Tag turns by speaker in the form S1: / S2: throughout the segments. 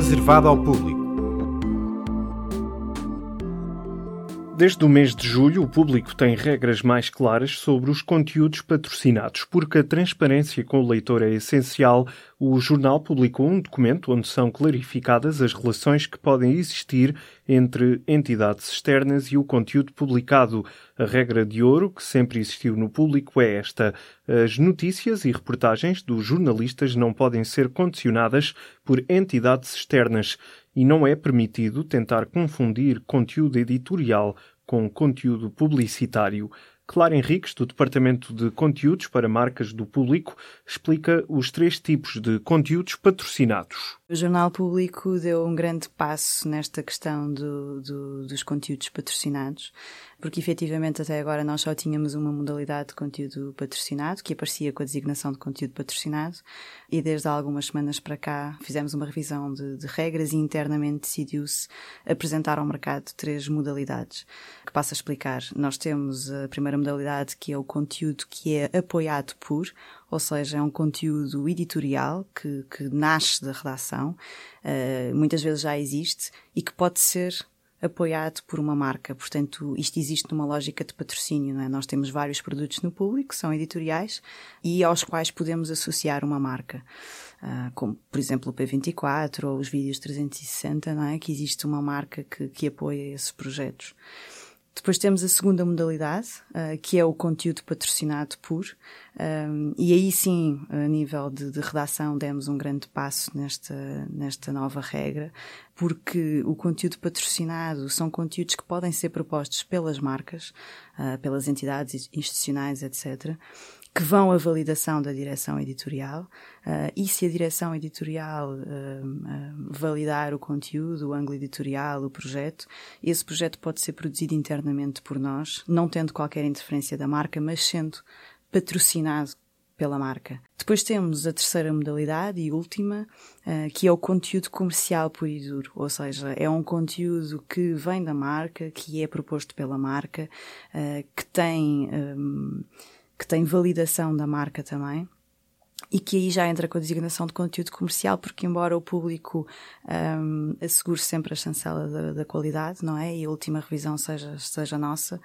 S1: reservado ao público.
S2: Desde o mês de julho, o público tem regras mais claras sobre os conteúdos patrocinados. Porque a transparência com o leitor é essencial, o jornal publicou um documento onde são clarificadas as relações que podem existir entre entidades externas e o conteúdo publicado. A regra de ouro que sempre existiu no público é esta: as notícias e reportagens dos jornalistas não podem ser condicionadas por entidades externas e não é permitido tentar confundir conteúdo editorial com conteúdo publicitário. Clara Henriques, do Departamento de Conteúdos para Marcas do Público, explica os três tipos de conteúdos patrocinados.
S3: O Jornal Público deu um grande passo nesta questão do, do, dos conteúdos patrocinados, porque efetivamente até agora nós só tínhamos uma modalidade de conteúdo patrocinado, que aparecia com a designação de conteúdo patrocinado, e desde há algumas semanas para cá fizemos uma revisão de, de regras e internamente decidiu-se apresentar ao mercado três modalidades, que passo a explicar. Nós temos a primeira modalidade que é o conteúdo que é apoiado por, ou seja, é um conteúdo editorial que, que nasce da redação, uh, muitas vezes já existe e que pode ser apoiado por uma marca. Portanto, isto existe numa lógica de patrocínio, não é? Nós temos vários produtos no público, são editoriais, e aos quais podemos associar uma marca. Uh, como, por exemplo, o P24 ou os vídeos 360, não é? Que existe uma marca que, que apoia esses projetos. Depois temos a segunda modalidade, uh, que é o conteúdo patrocinado por, um, e aí sim, a nível de, de, redação, demos um grande passo nesta, nesta nova regra, porque o conteúdo patrocinado são conteúdos que podem ser propostos pelas marcas, uh, pelas entidades institucionais, etc., que vão à validação da direção editorial uh, e se a direção editorial uh, validar o conteúdo, o ângulo editorial, o projeto, esse projeto pode ser produzido internamente por nós, não tendo qualquer interferência da marca, mas sendo patrocinado pela marca. Depois temos a terceira modalidade e última, que é o conteúdo comercial e duro, ou seja, é um conteúdo que vem da marca, que é proposto pela marca, que tem que tem validação da marca também e que aí já entra com a designação de conteúdo comercial, porque embora o público um, assegure sempre a chancela da, da, qualidade, não é? E a última revisão seja, seja nossa,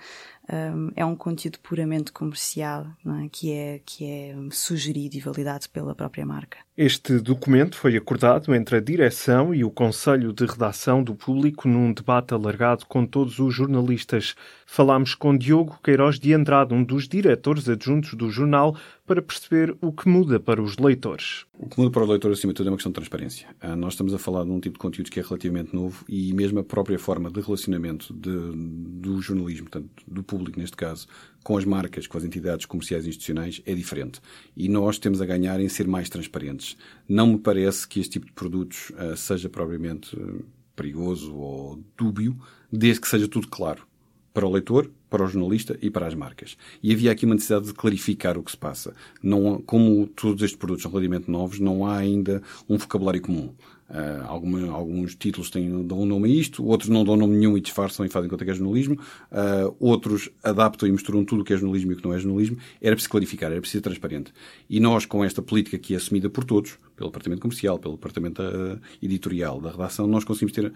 S3: um, é um conteúdo puramente comercial, não é? Que é, que é sugerido e validado pela própria marca.
S2: Este documento foi acordado entre a direção e o Conselho de Redação do Público num debate alargado com todos os jornalistas. Falámos com Diogo Queiroz de Andrade, um dos diretores adjuntos do jornal, para perceber o que muda para os leitores.
S4: O que muda para o leitor, acima de tudo, é uma questão de transparência. Ah, nós estamos a falar de um tipo de conteúdo que é relativamente novo e mesmo a própria forma de relacionamento de, do jornalismo, portanto, do público neste caso, com as marcas, com as entidades comerciais e institucionais, é diferente. E nós temos a ganhar em ser mais transparentes. Não me parece que este tipo de produtos uh, seja propriamente uh, perigoso ou dúbio, desde que seja tudo claro para o leitor, para o jornalista e para as marcas. E havia aqui uma necessidade de clarificar o que se passa. Não, como todos estes produtos são relativamente novos, não há ainda um vocabulário comum. Uh, alguns títulos têm, dão um nome a isto, outros não dão nome nenhum e disfarçam e fazem conta que é jornalismo, uh, outros adaptam e misturam tudo o que é jornalismo e o que não é jornalismo. Era preciso clarificar, era preciso ser transparente. E nós, com esta política que é assumida por todos, pelo Departamento Comercial, pelo Departamento uh, Editorial da Redação, nós conseguimos ter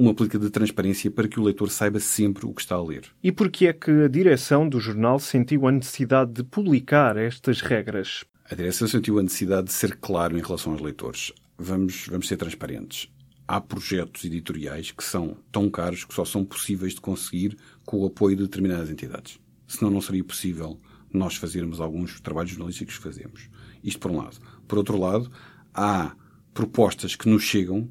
S4: uma política de transparência para que o leitor saiba sempre o que está a ler.
S2: E por que é que a direção do jornal sentiu a necessidade de publicar estas regras?
S4: A direção sentiu a necessidade de ser claro em relação aos leitores. Vamos, vamos ser transparentes. Há projetos editoriais que são tão caros que só são possíveis de conseguir com o apoio de determinadas entidades. Senão não seria possível nós fazermos alguns trabalhos jornalísticos que fazemos. Isto por um lado. Por outro lado, há propostas que nos chegam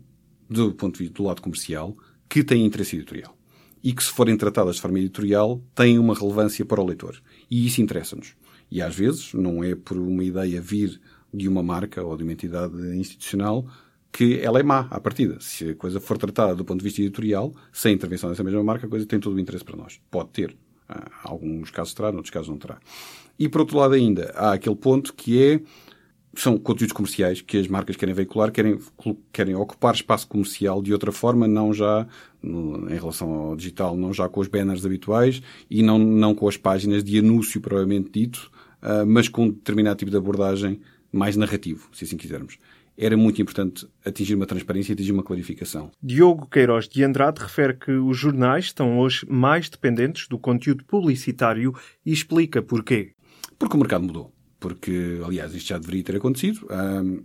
S4: do ponto de vista do lado comercial, que têm interesse editorial. E que, se forem tratadas de forma editorial, têm uma relevância para o leitor. E isso interessa-nos. E às vezes, não é por uma ideia vir de uma marca ou de uma entidade institucional que ela é má à partida. Se a coisa for tratada do ponto de vista editorial, sem intervenção dessa mesma marca, a coisa tem todo o interesse para nós. Pode ter. Alguns casos terá, noutros casos não terá. E por outro lado ainda, há aquele ponto que é são conteúdos comerciais que as marcas querem veicular, querem, querem ocupar espaço comercial de outra forma, não já no, em relação ao digital, não já com os banners habituais e não, não com as páginas de anúncio provavelmente dito, uh, mas com um determinado tipo de abordagem mais narrativo, se assim quisermos. era muito importante atingir uma transparência e atingir uma clarificação.
S2: Diogo Queiroz de Andrade refere que os jornais estão hoje mais dependentes do conteúdo publicitário e explica porquê.
S4: Porque o mercado mudou porque, aliás, isto já deveria ter acontecido,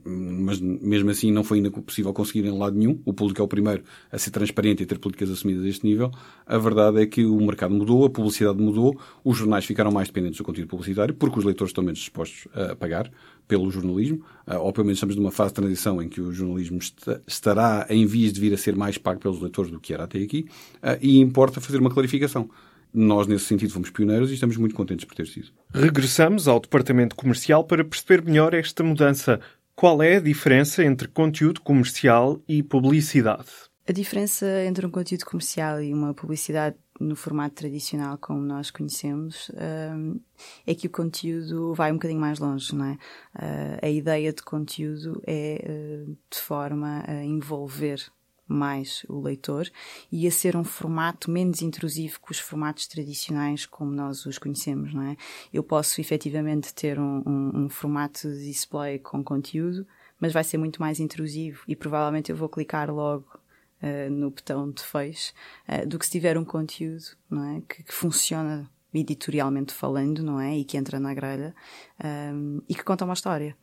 S4: mas mesmo assim não foi ainda possível conseguir em lado nenhum. O público é o primeiro a ser transparente e a ter políticas assumidas a este nível. A verdade é que o mercado mudou, a publicidade mudou, os jornais ficaram mais dependentes do conteúdo publicitário, porque os leitores estão menos dispostos a pagar pelo jornalismo, ah, menos estamos numa fase de transição em que o jornalismo estará em vias de vir a ser mais pago pelos leitores do que era até aqui, ah, e importa fazer uma clarificação. Nós, nesse sentido, fomos pioneiros e estamos muito contentes por ter sido.
S2: Regressamos ao departamento comercial para perceber melhor esta mudança. Qual é a diferença entre conteúdo comercial e publicidade?
S3: A diferença entre um conteúdo comercial e uma publicidade no formato tradicional como nós conhecemos hum, é que o conteúdo vai um bocadinho mais longe, não é? Uh, a ideia de conteúdo é uh, de forma a envolver mais o leitor e a ser um formato menos intrusivo que os formatos tradicionais como nós os conhecemos, não é? Eu posso efetivamente ter um, um, um formato de display com conteúdo, mas vai ser muito mais intrusivo e provavelmente eu vou clicar logo uh, no botão de fecho uh, do que se tiver um conteúdo, não é? Que, que funciona editorialmente falando, não é? E que entra na grelha um, e que conta uma história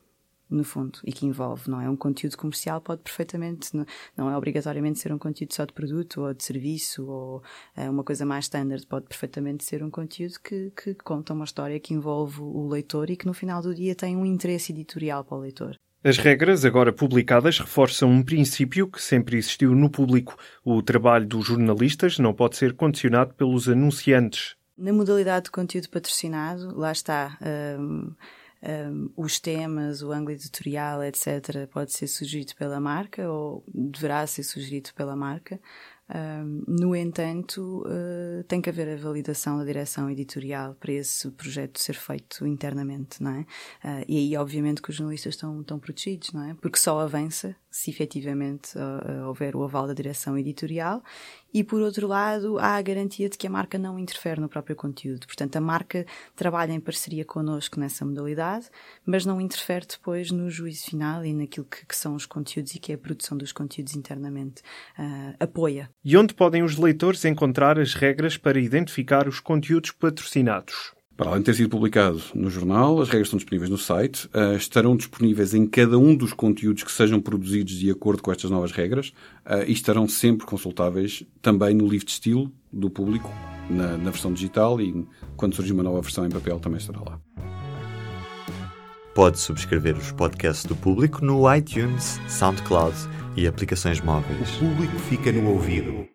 S3: no fundo, e que envolve, não é? Um conteúdo comercial pode perfeitamente, não, é obrigatoriamente ser um conteúdo só de produto ou de serviço ou é, uma coisa mais standard, pode perfeitamente ser um conteúdo que, que conta uma história que envolve o leitor e que no final do dia tem um interesse editorial para o leitor.
S2: As regras agora publicadas reforçam um princípio que sempre existiu no público. O trabalho dos jornalistas não pode ser condicionado pelos anunciantes.
S3: Na modalidade de conteúdo patrocinado, lá está. Hum, um, os temas, o ângulo editorial, etc., pode ser sugerido pela marca ou deverá ser sugerido pela marca. Um, no entanto, uh, tem que haver a validação da direção editorial para esse projeto ser feito internamente, não é? Uh, e aí, obviamente, que os jornalistas estão, estão protegidos, não é? Porque só avança se efetivamente uh, houver o aval da direção editorial e por outro lado há a garantia de que a marca não interfere no próprio conteúdo. Portanto, a marca trabalha em parceria connosco nessa modalidade, mas não interfere depois no juízo final e naquilo que, que são os conteúdos e que é a produção dos conteúdos internamente. Uh, apoia.
S2: E onde podem os leitores encontrar as regras para identificar os conteúdos patrocinados?
S4: Para além de ter sido publicado no jornal, as regras estão disponíveis no site, uh, estarão disponíveis em cada um dos conteúdos que sejam produzidos de acordo com estas novas regras uh, e estarão sempre consultáveis também no livro de estilo do público, na, na versão digital e quando surgir uma nova versão em papel também estará lá.
S1: Pode subscrever os podcasts do público no iTunes, SoundCloud e aplicações móveis.
S5: O público fica no ouvido.